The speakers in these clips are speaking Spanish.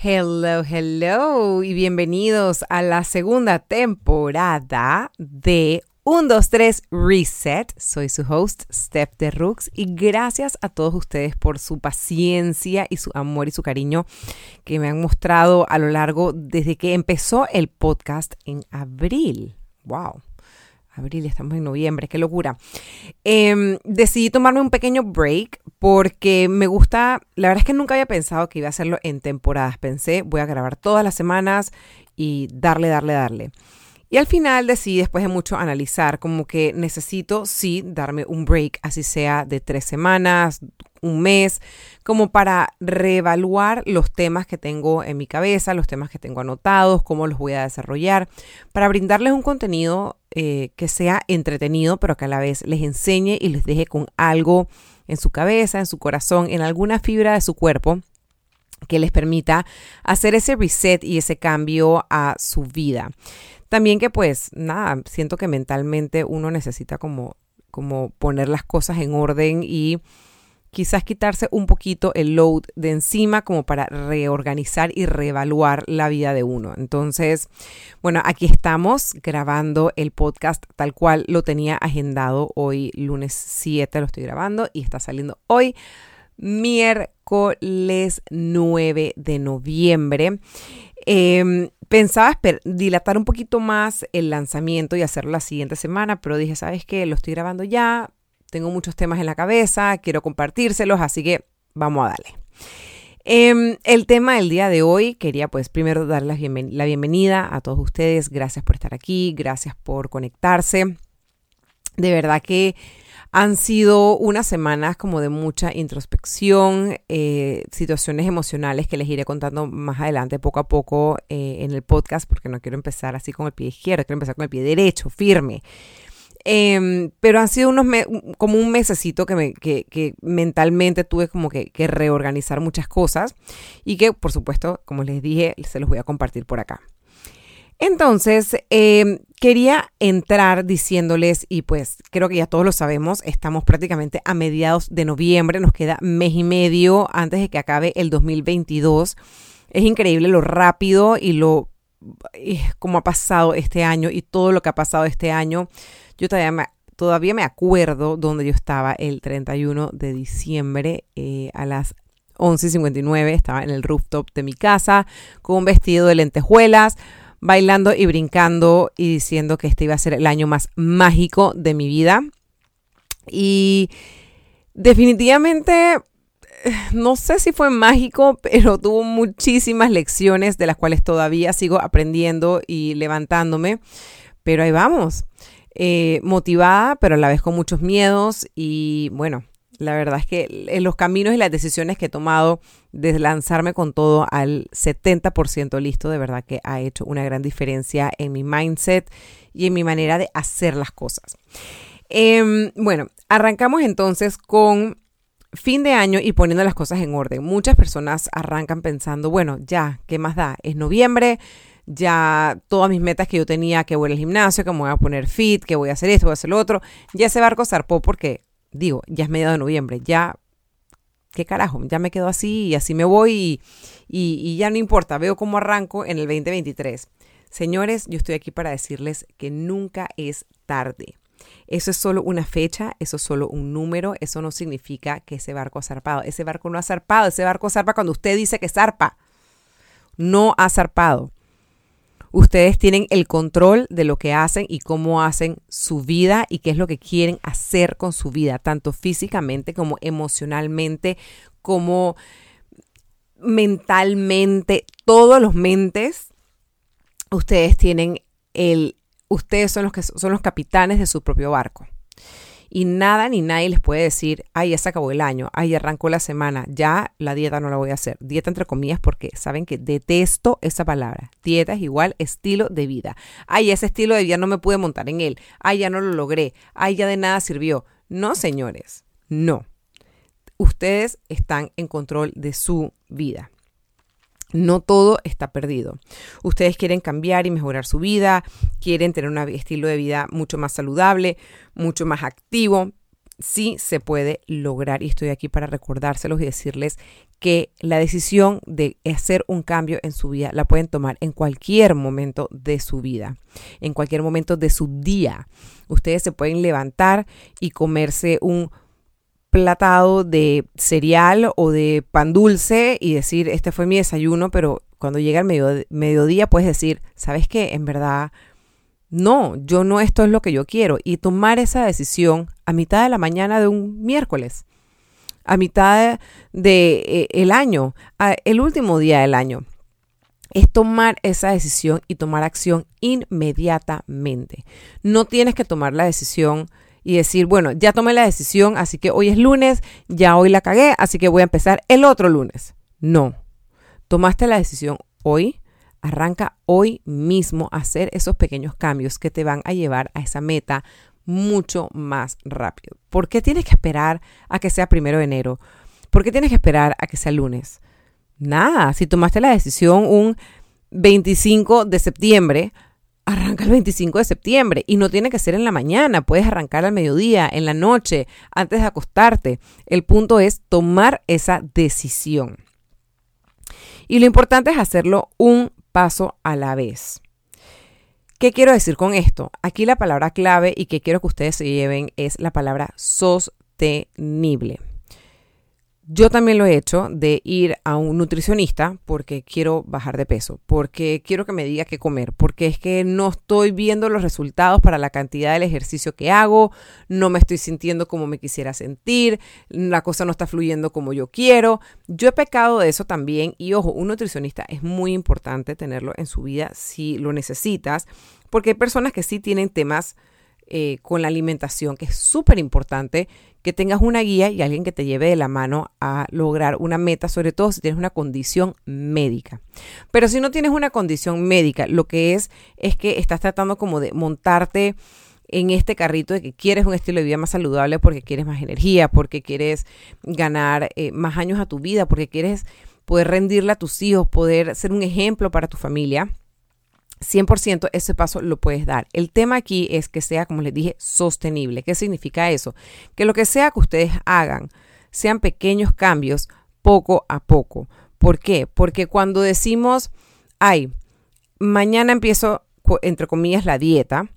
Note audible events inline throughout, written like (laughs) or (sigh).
Hello, hello y bienvenidos a la segunda temporada de 1, 2, 3 Reset. Soy su host, Steph de Rooks, y gracias a todos ustedes por su paciencia y su amor y su cariño que me han mostrado a lo largo desde que empezó el podcast en abril. ¡Wow! Abril, estamos en noviembre, qué locura. Em, decidí tomarme un pequeño break porque me gusta, la verdad es que nunca había pensado que iba a hacerlo en temporadas. Pensé, voy a grabar todas las semanas y darle, darle, darle. Y al final decidí, después de mucho analizar, como que necesito, sí, darme un break, así sea de tres semanas, un mes, como para reevaluar los temas que tengo en mi cabeza, los temas que tengo anotados, cómo los voy a desarrollar, para brindarles un contenido eh, que sea entretenido, pero que a la vez les enseñe y les deje con algo en su cabeza, en su corazón, en alguna fibra de su cuerpo que les permita hacer ese reset y ese cambio a su vida. También que pues nada, siento que mentalmente uno necesita como, como poner las cosas en orden y quizás quitarse un poquito el load de encima como para reorganizar y reevaluar la vida de uno. Entonces, bueno, aquí estamos grabando el podcast tal cual lo tenía agendado hoy lunes 7 lo estoy grabando y está saliendo hoy miércoles 9 de noviembre. Em, pensaba dilatar un poquito más el lanzamiento y hacerlo la siguiente semana, pero dije, ¿sabes qué? Lo estoy grabando ya, tengo muchos temas en la cabeza, quiero compartírselos, así que vamos a darle. Em, el tema del día de hoy, quería pues primero dar la, la bienvenida a todos ustedes, gracias por estar aquí, gracias por conectarse. De verdad que han sido unas semanas como de mucha introspección, eh, situaciones emocionales que les iré contando más adelante, poco a poco eh, en el podcast, porque no quiero empezar así con el pie izquierdo, quiero empezar con el pie derecho, firme. Em, pero han sido unos como un mesecito que, me, que, que mentalmente tuve como que, que, reorganizar muchas cosas y que por supuesto, como les dije, se los voy a compartir por acá. Entonces, em, quería entrar diciéndoles, y pues creo que ya todos lo sabemos, estamos prácticamente a mediados de noviembre, nos queda mes y medio antes de que acabe el 2022. Es increíble lo rápido y lo como ha pasado este año y todo lo que ha pasado este año. Yo todavía me, todavía me acuerdo donde yo estaba el 31 de diciembre eh, a las 11.59. Estaba en el rooftop de mi casa con un vestido de lentejuelas bailando y brincando y diciendo que este iba a ser el año más mágico de mi vida. Y definitivamente, eh, no sé si fue mágico, pero (laughs) tuvo muchísimas lecciones de las cuales todavía sigo aprendiendo y levantándome. Pero ahí vamos, eh, motivada, pero a la vez con muchos miedos y bueno, la verdad es que en los caminos y las decisiones que he tomado de lanzarme con todo al 70% listo, de verdad que ha hecho una gran diferencia en mi mindset y en mi manera de hacer las cosas. Em, bueno, arrancamos entonces con fin de año y poniendo las cosas en orden. Muchas personas arrancan pensando, bueno, ya, ¿qué más da? Es noviembre, ya todas mis metas que yo tenía, que voy al gimnasio, que me voy a poner fit, que voy a hacer esto, voy a hacer lo otro, ya ese barco zarpó porque digo, ya es mediado de noviembre, ya, qué carajo, ya me quedo así y así me voy y, ya no importa, veo cómo arranco en el 2023. Señores, yo estoy aquí para decirles que nunca es tarde. Eso es solo una fecha, eso es solo un número, eso no significa que ese barco ha zarpado. Ese barco no ha zarpado, ese barco zarpa cuando usted dice que zarpa. No ha zarpado. Ustedes tienen el control de lo que hacen y cómo hacen su vida y qué es lo que quieren hacer con su vida, tanto físicamente como emocionalmente, como mentalmente, todos los mentes, ustedes tienen el, ustedes son los que son los capitanes de su propio barco y nada ni nadie les puede decir, ay, ya se acabó el año, ay, arrancó la semana, ya la dieta no la voy a hacer. Dieta entre comillas porque saben que detesto esa palabra. Dieta es igual estilo de vida. Ay, ese estilo de vida no me pude montar en él. Ay, ya no lo logré. Ay, ya de nada sirvió. No, señores, no. Ustedes están en control de su vida. No todo está perdido. Ustedes quieren cambiar y mejorar su vida, quieren tener un estilo de vida mucho más saludable, mucho más activo. sí se puede lograr y estoy aquí para recordárselos y decirles que la decisión de hacer un cambio en su vida la pueden tomar en cualquier momento de su vida, en cualquier momento de su día. Ustedes se pueden levantar y comerse un platado de cereal o de pan dulce y decir, este fue mi desayuno, pero cuando llega el mediodía puedes decir, ¿sabes qué? En verdad no, yo no esto es lo que yo quiero. Y tomar esa decisión a mitad de la mañana de un miércoles, a mitad del de, eh, el año, el último día del año. Es tomar esa decisión y tomar acción inmediatamente. No tienes que tomar la decisión y decir, bueno, ya tomé la decisión, así que hoy es lunes, ya hoy la cagué, así que voy a empezar el otro lunes. No, tomaste la decisión hoy, Arranca hoy mismo hacer esos pequeños cambios que te van a llevar a esa meta mucho más rápido. ¿Por qué tienes que esperar a que sea primero de enero? ¿Por qué tienes que esperar a que sea lunes? Nada, si tomaste la decisión un 25 de septiembre, arranca el 25 de septiembre y no tiene que ser en la mañana, puedes arrancar al mediodía, en la noche, antes de acostarte. El punto es tomar esa decisión. Y lo importante es hacerlo un paso a la vez. ¿Qué quiero decir con esto? Aquí la palabra clave y que quiero que ustedes se lleven es la palabra sostenible. Yo también lo he hecho de ir a un nutricionista porque quiero bajar de peso, porque quiero que me diga qué comer, porque es que no estoy viendo los resultados para la cantidad del ejercicio que hago, no me estoy sintiendo como me quisiera sentir, la cosa no está fluyendo como yo quiero. Yo he pecado de eso también y ojo, un nutricionista es muy importante tenerlo en su vida si lo necesitas, porque hay personas que sí tienen temas eh, con la alimentación, que es súper importante que tengas una guía y alguien que te lleve de la mano a lograr una meta, sobre todo si tienes una condición médica. Pero si no tienes una condición médica, lo que es es que estás tratando como de montarte en este carrito de que quieres un estilo de vida más saludable porque quieres más energía, porque quieres ganar eh, más años a tu vida, porque quieres poder rendirle a tus hijos, poder ser un ejemplo para tu familia 100% ese paso lo puedes dar. El tema aquí es que sea, como les dije, sostenible. ¿Qué significa eso? Que lo que sea que ustedes hagan sean pequeños cambios poco a poco. ¿Por qué? Porque cuando decimos, ay, mañana empiezo, entre comillas, la dieta,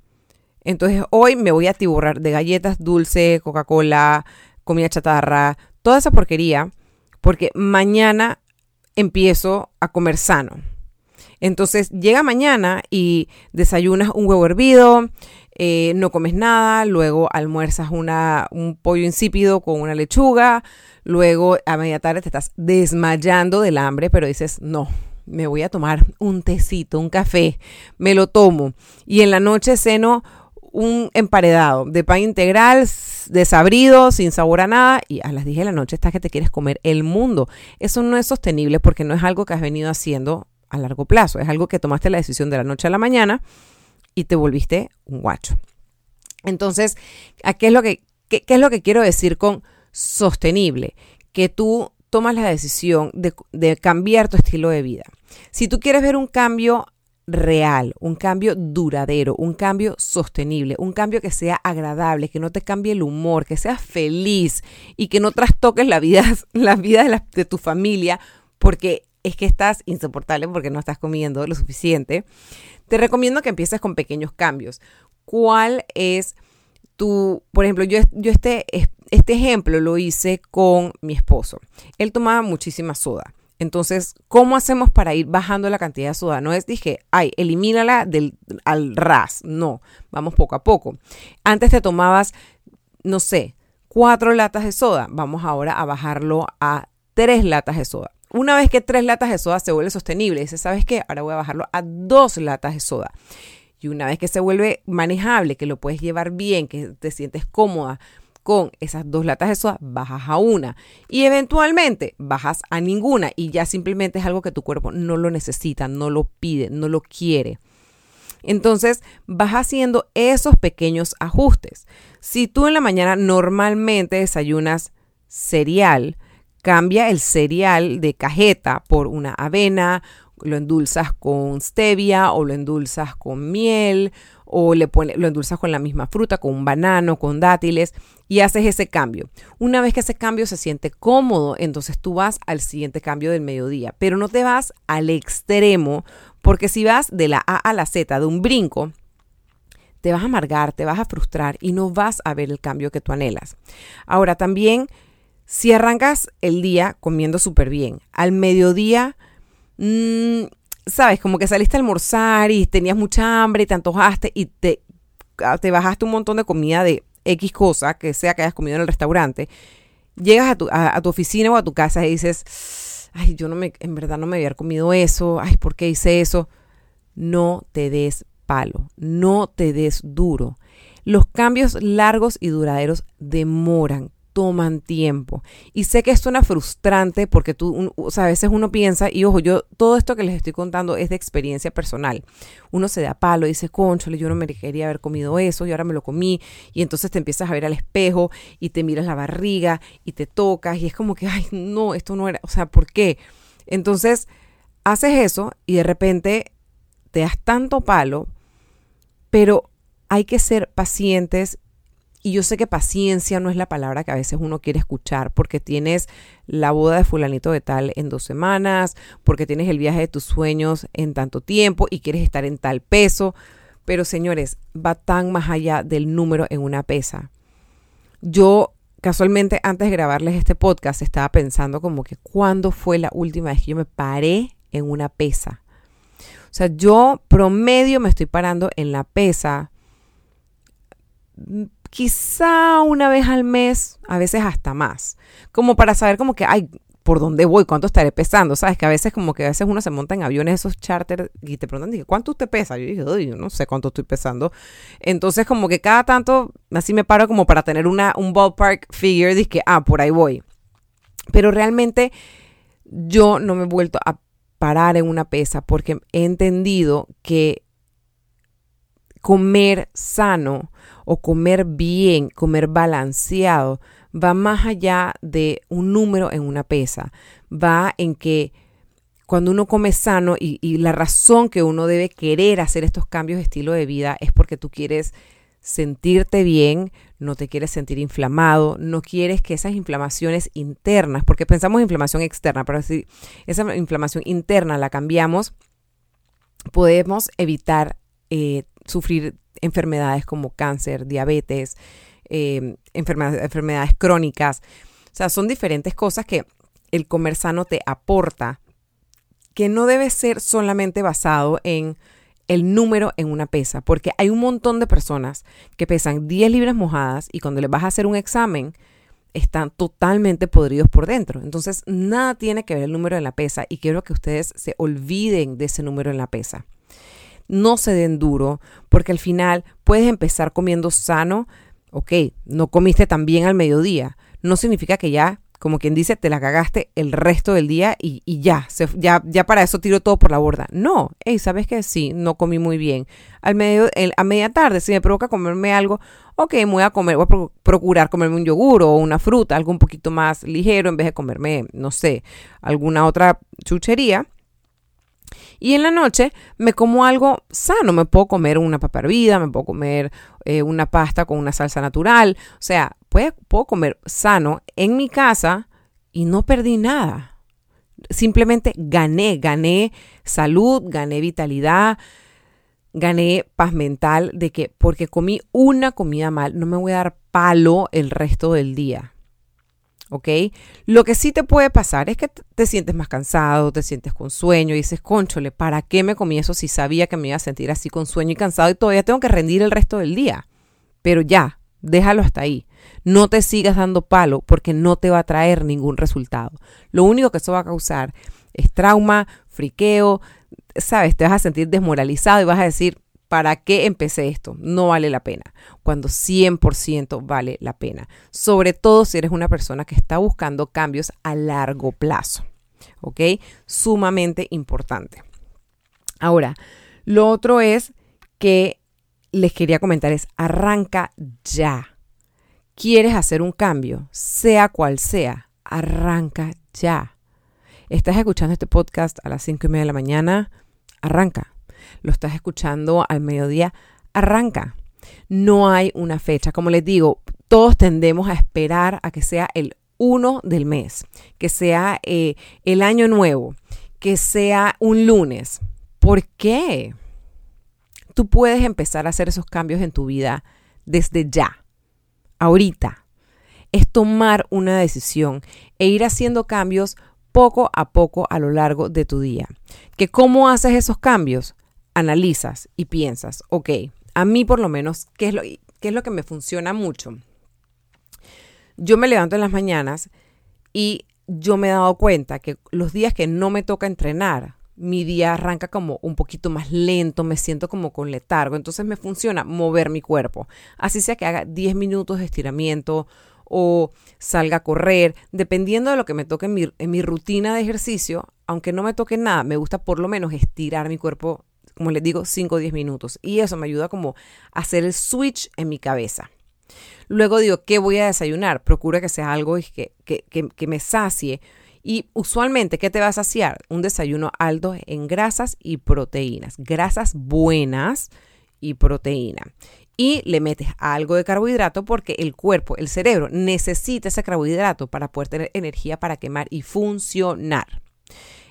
entonces hoy me voy a tiburrar de galletas dulce, Coca-Cola, comida chatarra, toda esa porquería, porque mañana empiezo a comer sano. Entonces llega mañana y desayunas un huevo hervido, eh, no comes nada, luego almuerzas un pollo insípido con una lechuga, luego a media tarde te estás desmayando del hambre, pero dices, no, me voy a tomar un tecito, un café, me lo tomo y en la noche ceno un emparedado de pan integral, desabrido, sin sabor a nada, y a las 10 de la noche estás que te quieres comer el mundo. Eso no es sostenible porque no es algo que has venido haciendo a largo plazo. Es algo que tomaste la decisión de la noche a la mañana y te volviste un guacho. Entonces, qué es lo que, qué, es lo que quiero decir con sostenible? Que tú tomas la decisión de, de cambiar tu estilo de vida. Si tú quieres ver un cambio real, un cambio duradero, un cambio sostenible, un cambio que sea agradable, que no te cambie el humor, que seas feliz y que no trastoques la vida, (laughs) la vida de, de tu familia, porque es que estás insoportable porque no estás comiendo lo suficiente, te recomiendo que empieces con pequeños cambios. ¿Cuál es tu, por ejemplo, yo, yo este, este ejemplo lo hice con mi esposo. Él tomaba muchísima soda. Entonces, ¿cómo hacemos para ir bajando la cantidad de soda? No es, dije, ay, elimínala del, al ras. No, vamos poco a poco. Antes te tomabas, no sé, cuatro latas de soda. Vamos ahora a bajarlo a tres latas de soda. Una vez que tres latas de soda se vuelve sostenible, dice, ¿sabes qué? Ahora voy a bajarlo a dos latas de soda. Y una vez que se vuelve manejable, que lo puedes llevar bien, que te sientes cómoda con esas dos latas de soda, bajas a una. Y eventualmente bajas a ninguna y ya simplemente es algo que tu cuerpo no lo necesita, no lo pide, no lo quiere. Entonces vas haciendo esos pequeños ajustes. Si tú en la mañana normalmente desayunas cereal, cambia el cereal de cajeta por una avena, lo endulzas con stevia o lo endulzas con miel o le pone, lo endulzas con la misma fruta, con un banano, con dátiles y haces ese cambio. Una vez que ese cambio se siente cómodo, entonces tú vas al siguiente cambio del mediodía, pero no te vas al extremo, porque si vas de la A a la Z, de un brinco, te vas a amargar, te vas a frustrar y no vas a ver el cambio que tú anhelas. Ahora también, si arrancas el día comiendo súper bien, al mediodía... Mmm, sabes, como que saliste a almorzar y tenías mucha hambre y te antojaste y te, ah, te bajaste un montón de comida de X cosa, que sea que hayas comido en el restaurante, llegas a tu, a, tu oficina o a tu casa y dices, ay, yo no me, en verdad no me había comido eso, ay, ¿por qué hice eso? No te des palo, no te des duro. Los cambios largos y duraderos demoran toman tiempo. Y sé que suena frustrante porque tú, o sea, a veces uno piensa, y ojo, yo todo esto que les estoy contando es de experiencia personal. Uno se da palo y dice, conchole, yo no me quería haber comido eso y ahora me lo comí. Y entonces te empiezas a ver al espejo y te miras la barriga y te tocas y es como que, ay, no, esto no era, o sea, ¿por qué? Entonces, haces eso y de repente te das tanto palo, pero hay que ser pacientes y yo sé que paciencia no es la palabra que a veces uno quiere escuchar porque tienes la boda de fulanito de tal en dos semanas, porque tienes el viaje de tus sueños en tanto tiempo y quieres estar en tal peso. Pero señores, va tan más allá del número en una pesa. Yo casualmente antes de grabarles este podcast estaba pensando como que cuándo fue la última vez que yo me paré en una pesa. O sea, yo promedio me estoy parando en la pesa quizá una vez al mes, a veces hasta más, como para saber como que, ay, por dónde voy, cuánto estaré pesando, sabes que a veces como que a veces uno se monta en aviones esos charter y te preguntan, dije, ¿cuánto usted pesa? Yo dije, yo no sé cuánto estoy pesando. Entonces como que cada tanto, así me paro como para tener una, un ballpark figure, dije, ah, por ahí voy. Pero realmente yo no me he vuelto a parar en una pesa porque he entendido que comer sano o comer bien, comer balanceado, va más allá de un número en una pesa. Va en que cuando uno come sano y, la razón que uno debe querer hacer estos cambios de estilo de vida es porque tú quieres sentirte bien, no te quieres sentir inflamado, no quieres que esas inflamaciones internas, porque pensamos en inflamación externa, pero si esa inflamación interna la cambiamos, podemos evitar eh, sufrir enfermedades como cáncer, diabetes, em, enfermedades crónicas. O sea, son diferentes cosas que el comer sano te aporta, que no debe ser solamente basado en el número en una pesa, porque hay un montón de personas que pesan 10 libras mojadas y cuando les vas a hacer un examen están totalmente podridos por dentro. Entonces, nada tiene que ver el número en la pesa y quiero que ustedes se olviden de ese número en la pesa no se den duro, porque al final puedes empezar comiendo sano, ok, no comiste tan bien al mediodía, no significa que ya, como quien dice, te la cagaste el resto del día y, ya, ya, ya para eso tiro todo por la borda. No, hey, ¿sabes que Sí, no comí muy bien. Al medio, a media tarde, si me provoca comerme algo, ok, voy a comer, voy a procurar comerme un yogur o una fruta, algo un poquito más ligero en vez de comerme, no sé, alguna otra chuchería y en la noche me como algo sano. Me puedo comer una papa hervida, me puedo comer eh, una pasta con una salsa natural. O sea, puedo comer sano en mi casa y no perdí nada. Simplemente gané, gané salud, gané vitalidad, gané paz mental de que porque comí una comida mal, no me voy a dar palo el resto del día. ¿Ok? Lo que sí te puede pasar es que te sientes más cansado, te sientes con sueño y dices, conchole, ¿para qué me comí eso si sabía que me iba a sentir así con sueño y cansado y todavía tengo que rendir el resto del día? Pero ya, déjalo hasta ahí. No te sigas dando palo porque no te va a traer ningún resultado. Lo único que eso va a causar es trauma, friqueo, sabes, te vas a sentir desmoralizado y vas a decir, ¿para qué empecé esto? No vale la pena, cuando 100% vale la pena, sobre todo si eres una persona que está buscando cambios a largo plazo, ¿ok? Sumamente importante. Ahora, lo otro es que les quería comentar es, arranca ya. ¿Quieres hacer un cambio? Sea cual sea, arranca ya. Estás escuchando este podcast a las 5 y media de la mañana, arranca. Lo estás escuchando al mediodía, arranca. No hay una fecha. Como les digo, todos tendemos a esperar a que sea el 1 del mes, que sea eh, el año nuevo, que sea un lunes. ¿Por qué? Tú puedes empezar a hacer esos cambios en tu vida desde ya, ahorita. Es tomar una decisión e ir haciendo cambios poco a poco a lo largo de tu día. ¿Que cómo haces esos cambios? Analizas y piensas, ok, a mí por lo menos, ¿qué es lo, qué es lo que me funciona mucho? Yo me levanto en las mañanas y yo me he dado cuenta que los días que no me toca entrenar, mi día arranca como un poquito más lento, me siento como con letargo, entonces me funciona mover mi cuerpo. Así sea que haga 10 minutos de estiramiento o salga a correr, dependiendo de lo que me toque en mi, en mi rutina de ejercicio, aunque no me toque nada, me gusta por lo menos estirar mi cuerpo, como les digo, 5 o 10 minutos. Y eso me ayuda como a hacer el switch en mi cabeza. Luego digo, ¿qué voy a desayunar? Procura que sea algo que, que, que, me sacie. Y usualmente, ¿qué te va a saciar? Un desayuno alto en grasas y proteínas. Grasas buenas y proteína. Y le metes algo de carbohidrato porque el cuerpo, el cerebro, necesita ese carbohidrato para poder tener energía para quemar y funcionar.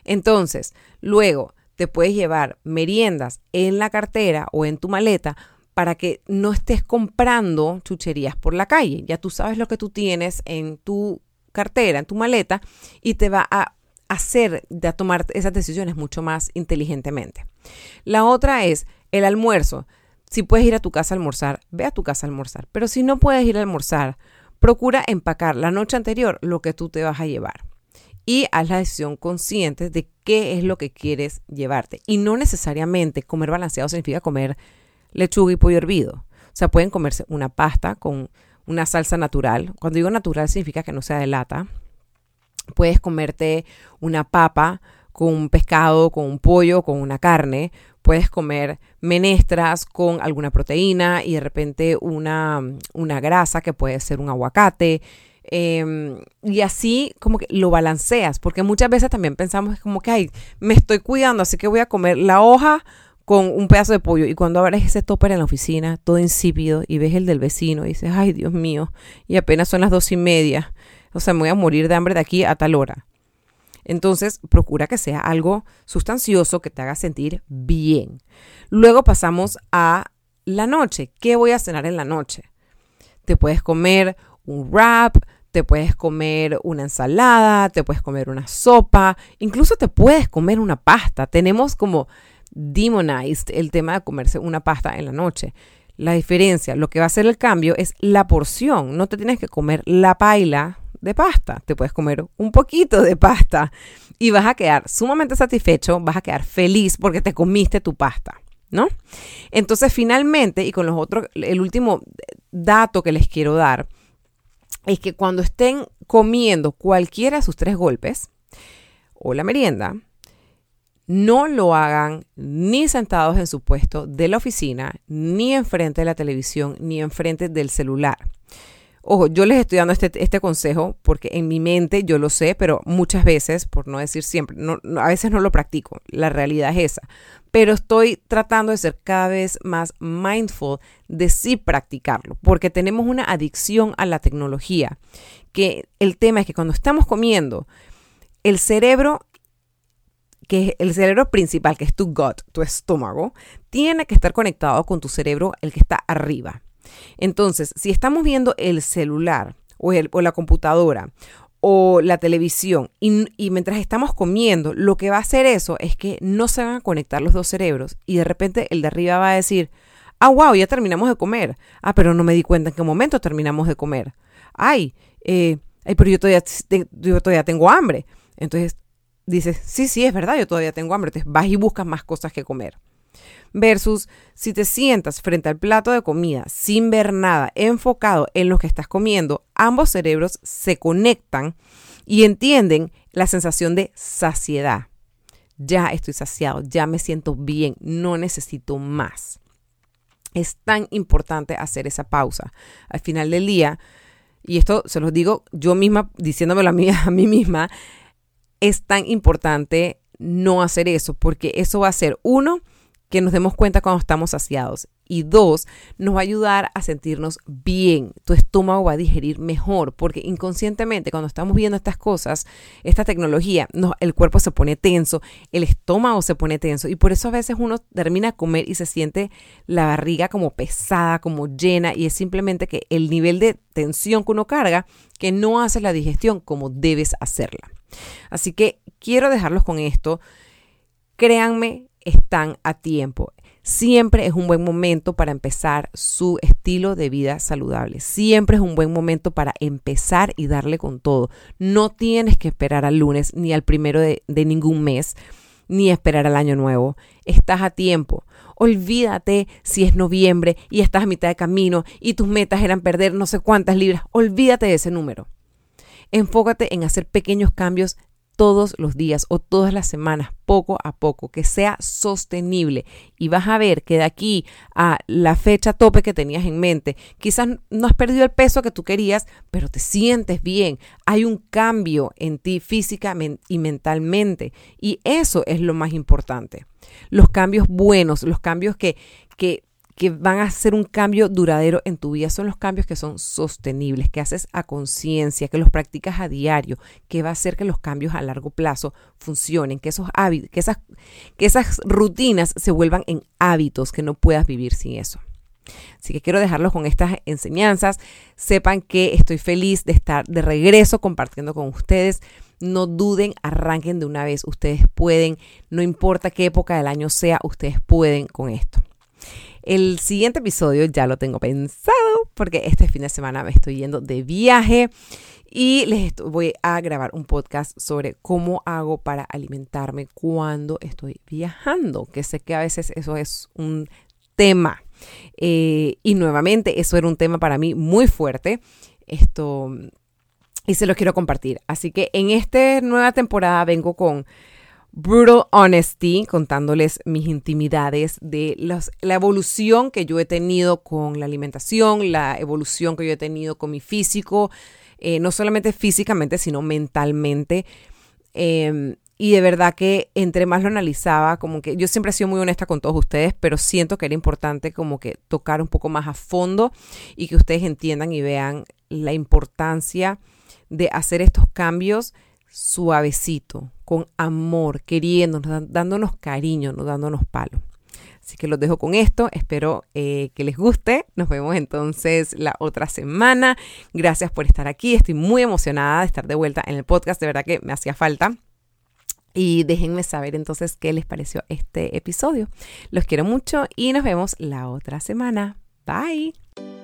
Entonces, luego te puedes llevar meriendas en la cartera o en tu maleta para que no estés comprando chucherías por la calle. Ya tú sabes lo que tú tienes en tu cartera, en tu maleta, y te va a hacer de tomar esas decisiones mucho más inteligentemente. La otra es el almuerzo. Si puedes ir a tu casa a almorzar, ve a tu casa a almorzar. Pero si no puedes ir a almorzar, procura empacar la noche anterior lo que tú te vas a llevar. Y haz la decisión consciente de qué es lo que quieres llevarte. Y no necesariamente comer balanceado significa comer lechuga y pollo hervido. O sea, pueden comerse una pasta con una salsa natural. Cuando digo natural significa que no sea de lata. Puedes comerte una papa con un pescado, con un pollo, con una carne. Puedes comer menestras con alguna proteína y de repente una, una grasa que puede ser un aguacate. Em, y así como que lo balanceas, porque muchas veces también pensamos como que, ay, me estoy cuidando, así que voy a comer la hoja con un pedazo de pollo y cuando abres ese topper en la oficina, todo insípido, y ves el del vecino y dices, ay Dios mío, y apenas son las dos y media, o sea, me voy a morir de hambre de aquí a tal hora. Entonces, procura que sea algo sustancioso que te haga sentir bien. Luego pasamos a la noche. ¿Qué voy a cenar en la noche? Te puedes comer un wrap, te puedes comer una ensalada, te puedes comer una sopa, incluso te puedes comer una pasta. Tenemos como demonized el tema de comerse una pasta en la noche. La diferencia, lo que va a hacer el cambio es la porción. No te tienes que comer la paila de pasta, te puedes comer un poquito de pasta y vas a quedar sumamente satisfecho, vas a quedar feliz porque te comiste tu pasta, ¿no? Entonces, finalmente, y con los otros, el último dato que les quiero dar es que cuando estén comiendo cualquiera de sus tres golpes o la merienda, no lo hagan ni sentados en su puesto de la oficina, ni enfrente de la televisión, ni enfrente del celular. Ojo, yo les estoy dando este, este, consejo porque en mi mente yo lo sé, pero muchas veces, por no decir siempre, a veces no lo practico. La realidad es esa. Pero estoy tratando de ser cada vez más mindful de sí practicarlo, porque tenemos una adicción a la tecnología. Que el tema es que cuando estamos comiendo, el cerebro que el cerebro principal, que es tu gut, tu estómago, tiene que estar conectado con tu cerebro, el que está arriba. Entonces, si estamos viendo el celular o, la computadora o la televisión y, mientras estamos comiendo, lo que va a hacer eso es que no se van a conectar los dos cerebros y de repente el de arriba va a decir, ah, wow, ya terminamos de comer. Ah, pero no me di cuenta en qué momento terminamos de comer. Ay, eh, ay pero yo todavía, yo todavía tengo hambre. Entonces dices, sí, sí, es verdad, yo todavía tengo hambre, entonces vas y buscas más cosas que comer. Versus si te sientas frente al plato de comida sin ver nada, enfocado en lo que estás comiendo, ambos cerebros se conectan y entienden la sensación de saciedad. Ya estoy saciado, ya me siento bien, no necesito más. Es tan importante hacer esa pausa. Al final del día, y esto se los digo yo misma, diciéndomelo a mí, (laughs) a mí misma, es tan importante no hacer eso? Porque eso va a ser, uno, que nos demos cuenta cuando estamos saciados. Y dos, nos va a ayudar a sentirnos bien. Tu estómago va a digerir mejor, porque inconscientemente cuando estamos viendo estas cosas, esta tecnología, el cuerpo se pone tenso, el estómago se pone tenso. Y por eso a veces uno termina de comer y se siente la barriga como pesada, como llena. Y es simplemente que el nivel de tensión que uno carga, que no hace la digestión como debes hacerla. Así que quiero dejarlos con esto. Créanme, están a tiempo. Siempre es un buen momento para empezar su estilo de vida saludable. Siempre es un buen momento para empezar y darle con todo. No tienes que esperar al lunes ni al primero de, ningún mes, ni esperar al año nuevo. Estás a tiempo. Olvídate si es noviembre y estás a mitad de camino y tus metas eran perder no sé cuántas libras. Olvídate de ese número. Enfócate en hacer pequeños cambios todos los días o todas las semanas, poco a poco, que sea sostenible. Y vas a ver que de aquí a la fecha tope que tenías en mente, quizás no has perdido el peso que tú querías, pero te sientes bien. Hay un cambio en ti física y mentalmente. Y eso es lo más importante. Los cambios buenos, los cambios que, que que van a hacer un cambio duradero en tu vida son los cambios que son sostenibles, que haces a conciencia, que los practicas a diario, que va a hacer que los cambios a largo plazo funcionen, que esos hábitos, que esas, que esas rutinas se vuelvan en hábitos, que no puedas vivir sin eso. Así que quiero dejarlos con estas enseñanzas. Sepan que estoy feliz de estar de regreso compartiendo con ustedes. No duden, arranquen de una vez. Ustedes pueden, no importa qué época del año sea, ustedes pueden con esto. El siguiente episodio ya lo tengo pensado porque este fin de semana me estoy yendo de viaje y les voy a grabar un podcast sobre cómo hago para alimentarme cuando estoy viajando, que sé que a veces eso es un tema. Eh, y nuevamente, eso era un tema para mí muy fuerte. Esto, y se lo quiero compartir. Así que en esta nueva temporada vengo con Brutal Honesty, contándoles mis intimidades de la evolución que yo he tenido con la alimentación, la evolución que yo he tenido con mi físico, eh, no solamente físicamente, sino mentalmente. Em, y de verdad que entre más lo analizaba, como que yo siempre he sido muy honesta con todos ustedes, pero siento que era importante como que tocar un poco más a fondo y que ustedes entiendan y vean la importancia de hacer estos cambios suavecito, con amor, queriéndonos, dándonos cariño, no dándonos palo. Así que los dejo con esto, espero eh, que les guste. Nos vemos entonces la otra semana. Gracias por estar aquí, estoy muy emocionada de estar de vuelta en el podcast, de verdad que me hacía falta. Y déjenme saber entonces qué les pareció este episodio. Los quiero mucho y nos vemos la otra semana. Bye.